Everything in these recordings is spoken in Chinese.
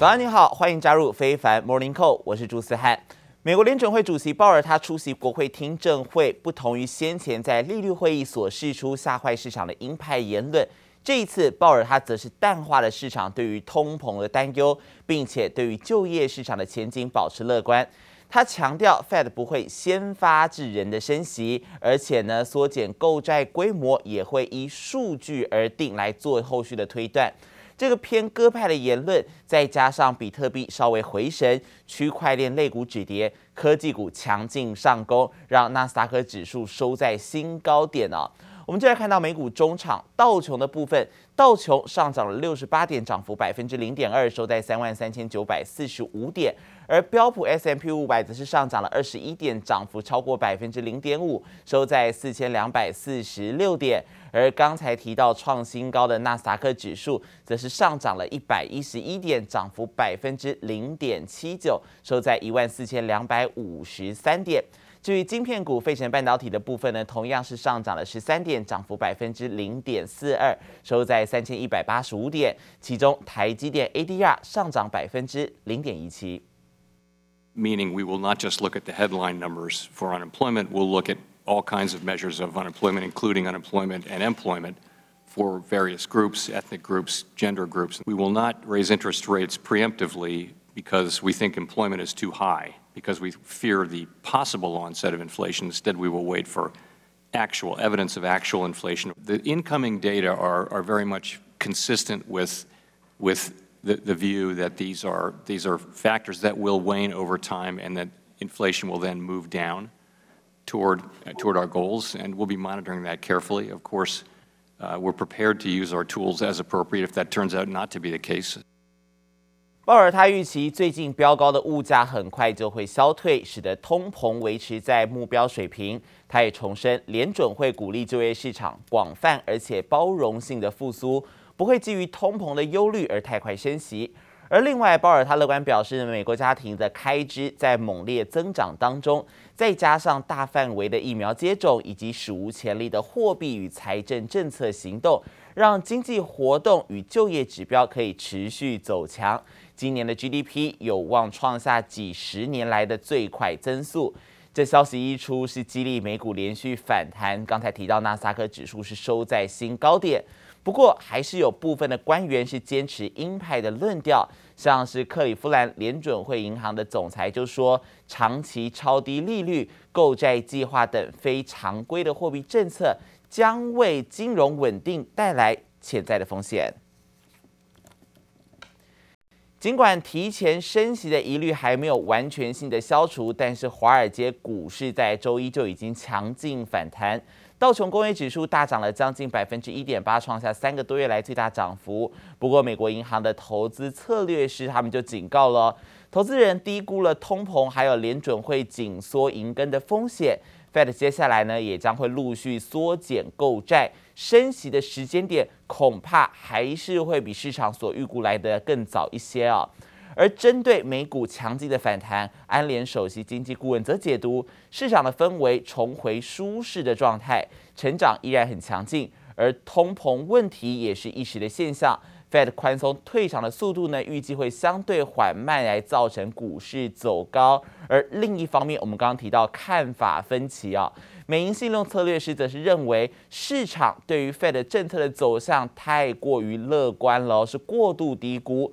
早安，你好，欢迎加入非凡 Morning Call，我是朱思翰。美国联准会主席鲍尔他出席国会听证会，不同于先前在利率会议所释出吓坏市场的鹰派言论，这一次鲍尔他则是淡化了市场对于通膨的担忧，并且对于就业市场的前景保持乐观。他强调，Fed 不会先发制人的升息，而且呢，缩减购债规模也会依数据而定来做后续的推断。这个偏鸽派的言论，再加上比特币稍微回神，区块链类股止跌，科技股强劲上攻，让纳斯达克指数收在新高点啊。我们就来看到美股中场道琼的部分，道琼上涨了六十八点，涨幅百分之零点二，收在三万三千九百四十五点。而标普 S M P 五百则是上涨了二十一点，涨幅超过百分之零点五，收在四千两百四十六点。而刚才提到创新高的纳斯达克指数，则是上涨了一百一十一点，涨幅百分之零点七九，收在一万四千两百五十三点。至于晶片股、费城半导体的部分呢，同样是上涨了十三点，涨幅百分之零点四二，收在三千一百八十五点。其中台积电 ADR 上涨百分之零点一七。Meaning we will not just look at the headline numbers for unemployment, we'll look at all kinds of measures of unemployment, including unemployment and employment for various groups, ethnic groups, gender groups. We will not raise interest rates preemptively because we think employment is too high, because we fear the possible onset of inflation. Instead, we will wait for actual evidence of actual inflation. The incoming data are, are very much consistent with, with the, the view that these are, these are factors that will wane over time and that inflation will then move down toward, uh, toward our goals, and we'll be monitoring that carefully. Of course, uh, we're prepared to use our tools as appropriate if that turns out not to be the case. 鲍尔他预期最近飙高的物价很快就会消退，使得通膨维持在目标水平。他也重申，联准会鼓励就业市场广泛而且包容性的复苏。 不会基于通膨的忧虑而太快升息，而另外，鲍尔他乐观表示，美国家庭的开支在猛烈增长当中，再加上大范围的疫苗接种以及史无前例的货币与财政政策行动，让经济活动与就业指标可以持续走强。今年的 GDP 有望创下几十年来的最快增速。这消息一出，是激励美股连续反弹。刚才提到纳斯达克指数是收在新高点。不过，还是有部分的官员是坚持鹰派的论调，像是克里夫兰联准会银行的总裁就说，长期超低利率、购债计划等非常规的货币政策将为金融稳定带来潜在的风险。尽管提前升息的疑虑还没有完全性的消除，但是华尔街股市在周一就已经强劲反弹。道琼工业指数大涨了将近百分之一点八，创下三个多月来最大涨幅。不过，美国银行的投资策略师他们就警告了，投资人低估了通膨，还有联准会紧缩银根的风险。Fed 接下来呢，也将会陆续缩减购债，升息的时间点恐怕还是会比市场所预估来的更早一些啊。而针对美股强劲的反弹，安联首席经济顾问则解读，市场的氛围重回舒适的状态，成长依然很强劲，而通膨问题也是一时的现象。Fed 宽松退场的速度呢，预计会相对缓慢，来造成股市走高。而另一方面，我们刚刚提到看法分歧啊，美银信用策略师则是认为，市场对于 Fed 政策的走向太过于乐观了，是过度低估。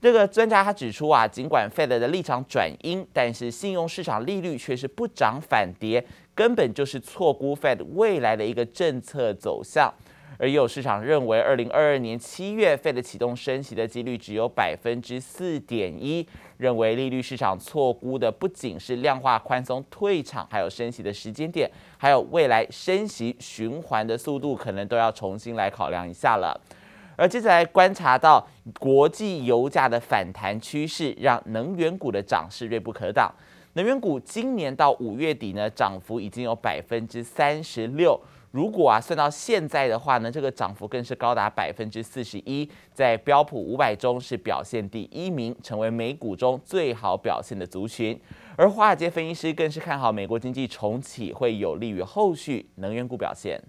这个专家他指出啊，尽管 Fed 的立场转鹰，但是信用市场利率却是不涨反跌，根本就是错估 Fed 未来的一个政策走向。而也有市场认为，二零二二年七月 Fed 启动升息的几率只有百分之四点一，认为利率市场错估的不仅是量化宽松退场，还有升息的时间点，还有未来升息循环的速度，可能都要重新来考量一下了。而接下来观察到国际油价的反弹趋势，让能源股的涨势锐不可挡。能源股今年到五月底呢，涨幅已经有百分之三十六。如果啊算到现在的话呢，这个涨幅更是高达百分之四十一，在标普五百中是表现第一名，成为美股中最好表现的族群。而华尔街分析师更是看好美国经济重启会有利于后续能源股表现。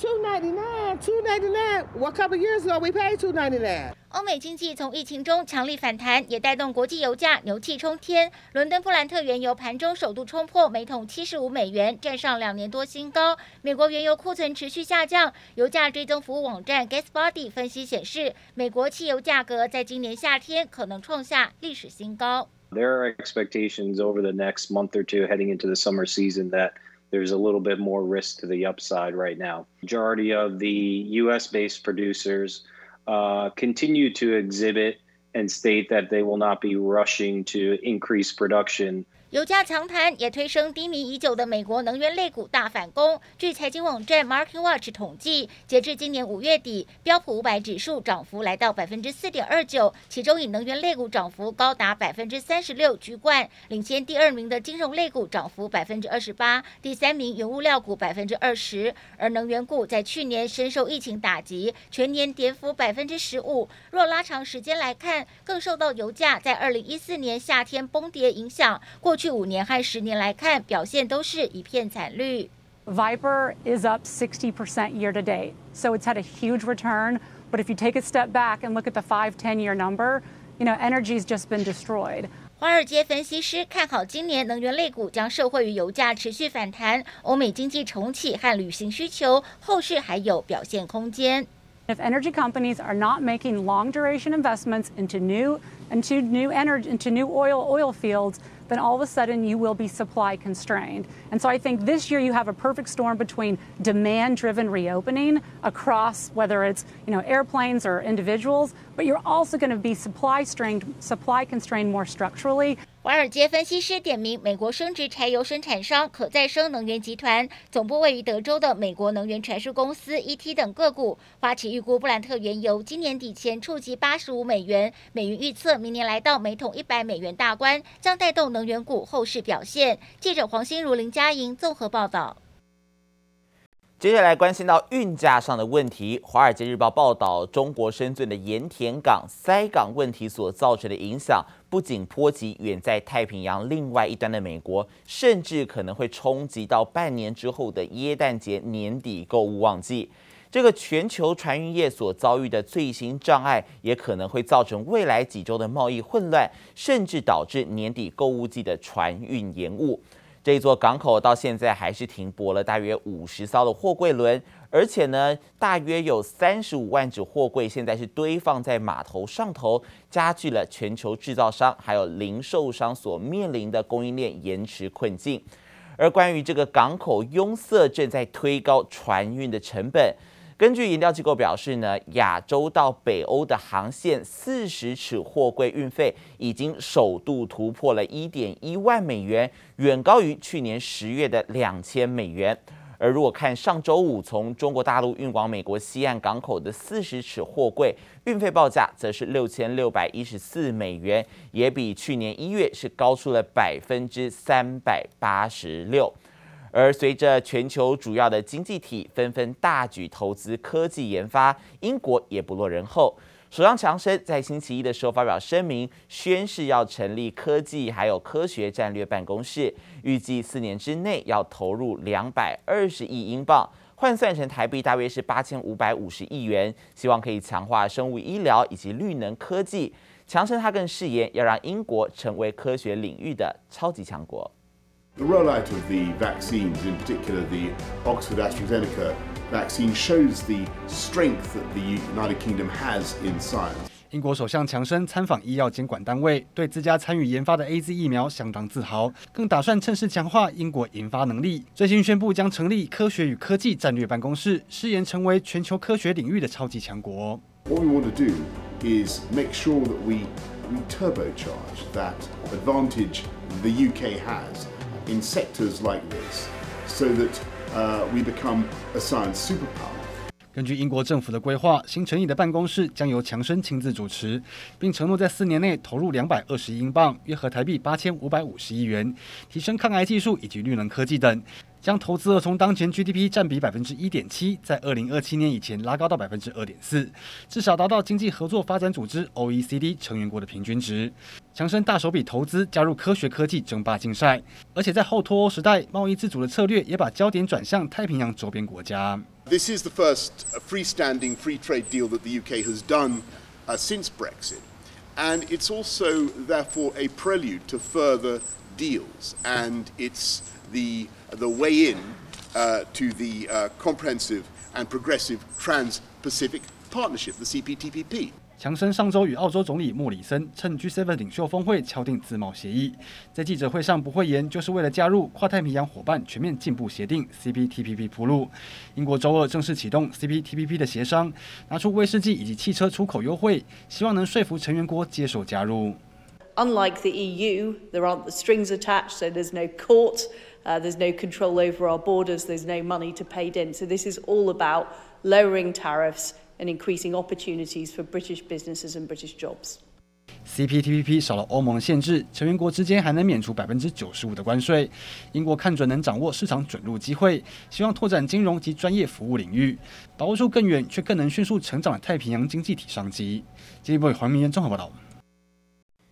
Two ninety nine, two ninety nine. What couple years ago we paid two ninety nine? 欧美经济从疫情中强力反弹，也带动国际油价牛气冲天。伦敦布兰特原油盘中首度冲破每桶七十五美元，站上两年多新高。美国原油库存持续下降。油价追踪服务网站 GasBuddy 分析显示，美国汽油价格在今年夏天可能创下历史新高。There are expectations over the next month or two heading into the summer season that there's a little bit more risk to the upside right now. Majority of the US-based producers uh, continue to exhibit and state that they will not be rushing to increase production. 油价强弹也推升低迷已久的美国能源类股大反攻。据财经网站 MarketWatch 统计，截至今年五月底，标普五百指数涨幅来到百分之四点二九，其中以能源类股涨幅高达百分之三十六居冠，领先第二名的金融类股涨幅百分之二十八，第三名原物料股百分之二十。而能源股在去年深受疫情打击，全年跌幅百分之十五。若拉长时间来看，更受到油价在二零一四年夏天崩跌影响。过去五年和十年来看，表现都是一片惨绿。Viper is up 60% year to date, so it's had a huge return. But if you take a step back and look at the five, ten year number, you know, energy's just been destroyed. 华尔街分析师看好今年能源类股将受惠于油价持续反弹，欧美经济重启和旅行需求，后续还有表现空间。If energy companies are not making long duration investments into new into new energy into new oil oil fields, then all of a sudden you will be supply constrained. And so I think this year you have a perfect storm between demand driven reopening across whether it's you know airplanes or individuals, but you're also going to be supply strained supply constrained more structurally. 华尔街分析师点名美国生质柴油生产商可再生能源集团总部位于德州的美国能源传输公司 ET 等个股，花旗预估布兰特原油今年底前触及八十五美元，美元预测明年来到每桶一百美元大关，将带动能源股后市表现。记者黄心如、林佳莹综合报道。接下来关心到运价上的问题，《华尔街日报》报道，中国深圳的盐田港塞港问题所造成的影响，不仅波及远在太平洋另外一端的美国，甚至可能会冲击到半年之后的耶诞节年底购物旺季。这个全球船运业所遭遇的最新障碍，也可能会造成未来几周的贸易混乱，甚至导致年底购物季的船运延误。这座港口到现在还是停泊了大约五十艘的货柜轮，而且呢，大约有三十五万只货柜现在是堆放在码头上头，加剧了全球制造商还有零售商所面临的供应链延迟困境。而关于这个港口拥塞，正在推高船运的成本。根据研调机构表示呢，亚洲到北欧的航线四十尺货柜运费已经首度突破了一点一万美元，远高于去年十月的两千美元。而如果看上周五从中国大陆运往美国西岸港口的四十尺货柜运费报价，则是六千六百一十四美元，也比去年一月是高出了百分之三百八十六。而随着全球主要的经济体纷纷大举投资科技研发，英国也不落人后。首相强生在星期一的时候发表声明，宣誓要成立科技还有科学战略办公室，预计四年之内要投入两百二十亿英镑，换算成台币大约是八千五百五十亿元，希望可以强化生物医疗以及绿能科技。强生他更誓言要让英国成为科学领域的超级强国。The rollout of the vaccines, in particular the Oxford AstraZeneca vaccine, shows the strength that the United Kingdom has in science. 英国首相强生参访医药监管单位，对自家参与研发的 AZ 疫苗相当自豪，更打算趁势强化英国研发能力。最新宣布将成立科学与科技战略办公室，誓言成为全球科学领域的超级强国。What we want to do is make sure that we we turbocharge that advantage the UK has. In sectors like this, so that uh, we become a science superpower. 根据英国政府的规划，新成立的办公室将由强生亲自主持，并承诺在四年内投入两百二十亿英镑，约合台币八千五百五十亿元，提升抗癌技术以及绿能科技等。将投资额从当前 GDP 占比百分之一点七，在二零二七年以前拉高到百分之二点四，至少达到经济合作发展组织 OECD 成员国的平均值。强生大手笔投资加入科学科技争霸竞赛，而且在后脱欧时代，贸易自主的策略也把焦点转向太平洋周边国家。This is the first freestanding free trade deal that the UK has done uh, since Brexit, and it's also therefore a prelude to further deals, and it's the the way in uh, to the uh, comprehensive and progressive Trans-Pacific Partnership, the CPTPP. 强生上周与澳洲总理莫里森趁 G7 领袖峰会敲定自贸协议，在记者会上不讳言，就是为了加入跨太平洋伙伴全面进步协定 （CPTPP） 铺路。英国周二正式启动 CPTPP 的协商，拿出威士忌以及汽车出口优惠，希望能说服成员国接受加入。Unlike the EU, there aren't the strings attached, so there's no court, uh, there's no control over our borders, there's no money to pay in. So this is all about lowering tariffs. and increasing opportunities for British businesses and British jobs. CPTPP 少了欧盟的限制，成员国之间还能免除百分之九十五的关税。英国看准能掌握市场准入机会，希望拓展金融及专业服务领域，把握住更远却更能迅速成长的太平洋经济体商机。经济部黄明渊综合报道。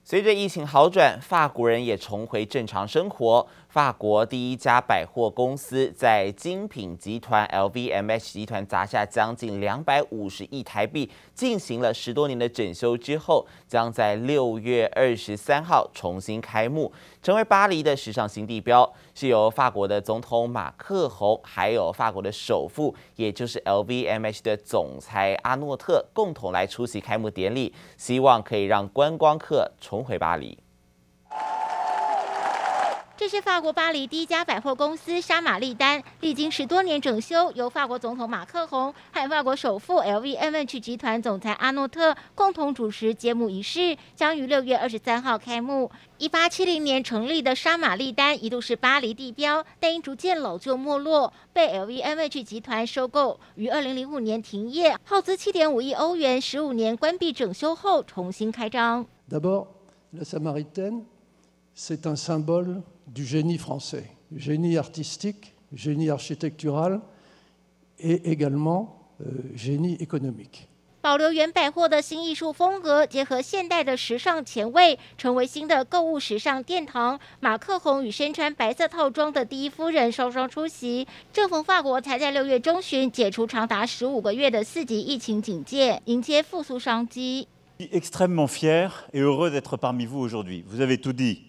随着疫情好转，法国人也重回正常生活。法国第一家百货公司在精品集团 LVMH 集团砸下将近两百五十亿台币，进行了十多年的整修之后，将在六月二十三号重新开幕，成为巴黎的时尚新地标。是由法国的总统马克宏，还有法国的首富，也就是 LVMH 的总裁阿诺特共同来出席开幕典礼，希望可以让观光客重回巴黎。这是法国巴黎第一家百货公司沙玛丽丹，历经十多年整修，由法国总统马克宏和法国首富 LVMH 集团总裁阿诺特共同主持揭幕仪式，将于六月二十三号开幕。一八七零年成立的沙玛丽丹一度是巴黎地标，但因逐渐老旧没落，被 LVMH 集团收购，于二零零五年停业，耗资七点五亿欧元，十五年关闭整修后重新开张。D'abord, la Samaritaine, c'est un symbole du génie français, génie artistique, génie architectural et également génie économique。保留原百货的新艺术风格，结合现代的时尚前卫，成为新的购物时尚殿堂。马克宏与身穿白色套装的第一夫人双双出席。正逢法国才在六月中旬解除长达十五个月的四级疫情警戒，迎接复苏商机。Extrêmement fier et heureux d'être parmi vous aujourd'hui. Vous avez tout dit.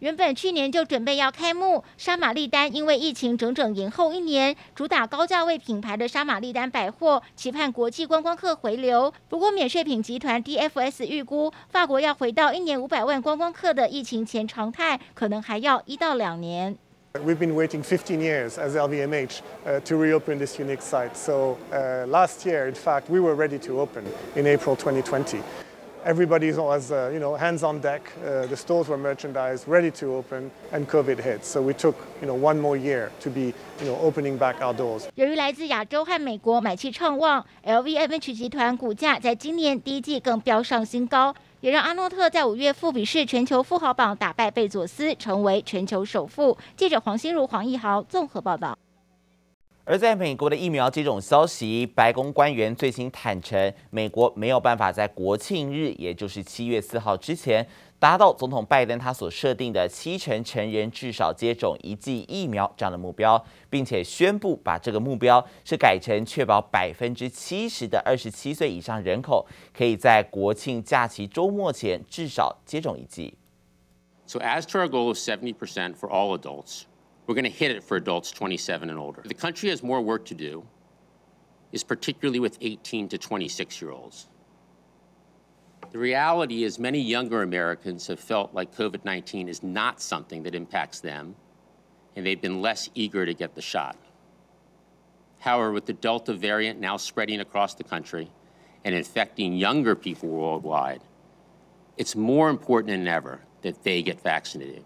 原本去年就准备要开幕，沙玛丽丹因为疫情整整延后一年。主打高价位品牌的沙玛丽丹百货，期盼国际观光客回流。不过免税品集团 DFS 预估，法国要回到一年五百万观光客的疫情前常态，可能还要一到两年。We've been waiting 15 years as LVMH uh, to reopen this unique site. So uh, last year, in fact, we were ready to open in April 2020. Everybody was, uh, you know, hands on deck. Uh, the stores were merchandised, ready to open, and COVID hit. So we took, you know, one more year to be, you know, opening back our doors. 由于来自亚洲和美国买气畅旺，LVMH 集团股价在今年第一季更飙上新高。 也让阿诺特在五月富比士全球富豪榜打败贝佐斯，成为全球首富。记者黄心如、黄义豪综合报道。而在美国的疫苗接种消息，白宫官员最新坦承，美国没有办法在国庆日，也就是七月四号之前。达到总统拜登他所设定的七成成人至少接种一剂疫苗这样的目标，并且宣布把这个目标是改成确保百分之七十的二十七岁以上人口可以在国庆假期周末前至少接种一剂。So as to our goal of 70% for all adults, we're going to hit it for adults 27 and older. The country has more work to do, is particularly with 18 to 26 year olds. The reality is many younger Americans have felt like COVID-19 is not something that impacts them, and they've been less eager to get the shot. However, with the Delta variant now spreading across the country and infecting younger people worldwide, it's more important than ever that they get vaccinated.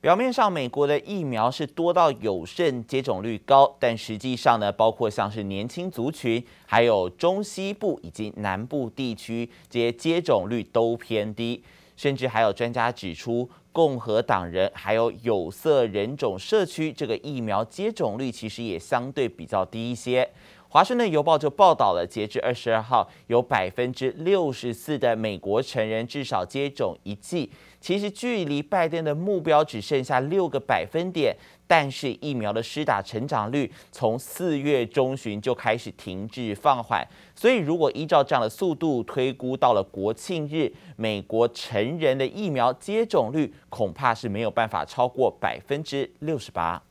表面上，美国的疫苗是多到有剩，接种率高，但实际上呢，包括像是年轻族群，还有中西部以及南部地区，这些接种率都偏低，甚至还有专家指出，共和党人还有有色人种社区，这个疫苗接种率其实也相对比较低一些。华盛顿邮报就报道了，截至二十二号，有百分之六十四的美国成人至少接种一剂。其实距离拜登的目标只剩下六个百分点，但是疫苗的施打成长率从四月中旬就开始停滞放缓。所以如果依照这样的速度推估，到了国庆日，美国成人的疫苗接种率恐怕是没有办法超过百分之六十八。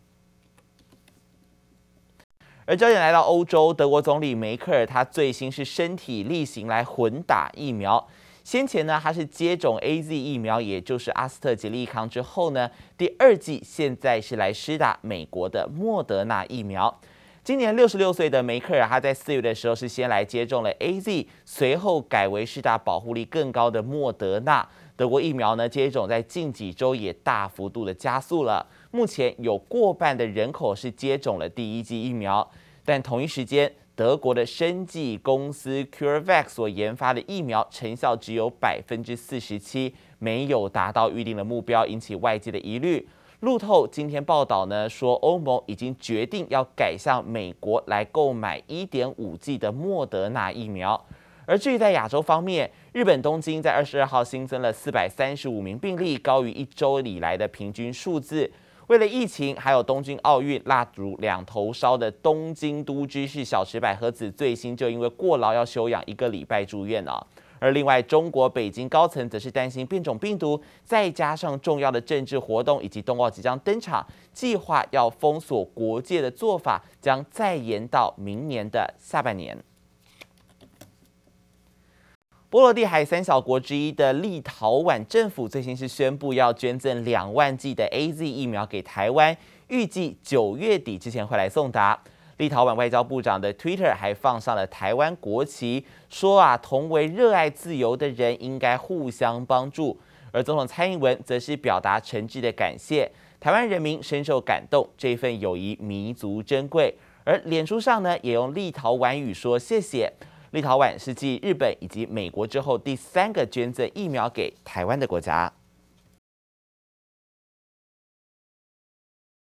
而焦点来到欧洲，德国总理梅克尔他最新是身体力行来混打疫苗。先前呢，他是接种 AZ 疫苗，也就是阿斯特捷利康之后呢，第二剂现在是来施打美国的莫德纳疫苗。今年六十六岁的梅克尔，他在四月的时候是先来接种了 AZ，随后改为施打保护力更高的莫德纳。德国疫苗呢，接种在近几周也大幅度的加速了。目前有过半的人口是接种了第一剂疫苗，但同一时间，德国的生技公司 CureVac 所研发的疫苗成效只有百分之四十七，没有达到预定的目标，引起外界的疑虑。路透今天报道呢，说欧盟已经决定要改向美国来购买一点五剂的莫德纳疫苗。而至于在亚洲方面，日本东京在二十二号新增了四百三十五名病例，高于一周以来的平均数字。为了疫情，还有东京奥运蜡烛两头烧的东京都知事小池百合子，最新就因为过劳要休养一个礼拜住院了。而另外，中国北京高层则是担心变种病毒，再加上重要的政治活动以及冬奥即将登场，计划要封锁国界的做法将再延到明年的下半年。波罗的海三小国之一的立陶宛政府最新是宣布要捐赠两万剂的 AZ 疫苗给台湾，预计九月底之前会来送达。立陶宛外交部长的 Twitter 还放上了台湾国旗，说啊，同为热爱自由的人应该互相帮助。而总统蔡英文则是表达诚挚的感谢，台湾人民深受感动，这份友谊弥足珍贵。而脸书上呢，也用立陶宛语说谢谢。立陶宛是继日本以及美国之后第三个捐赠疫苗给台湾的国家。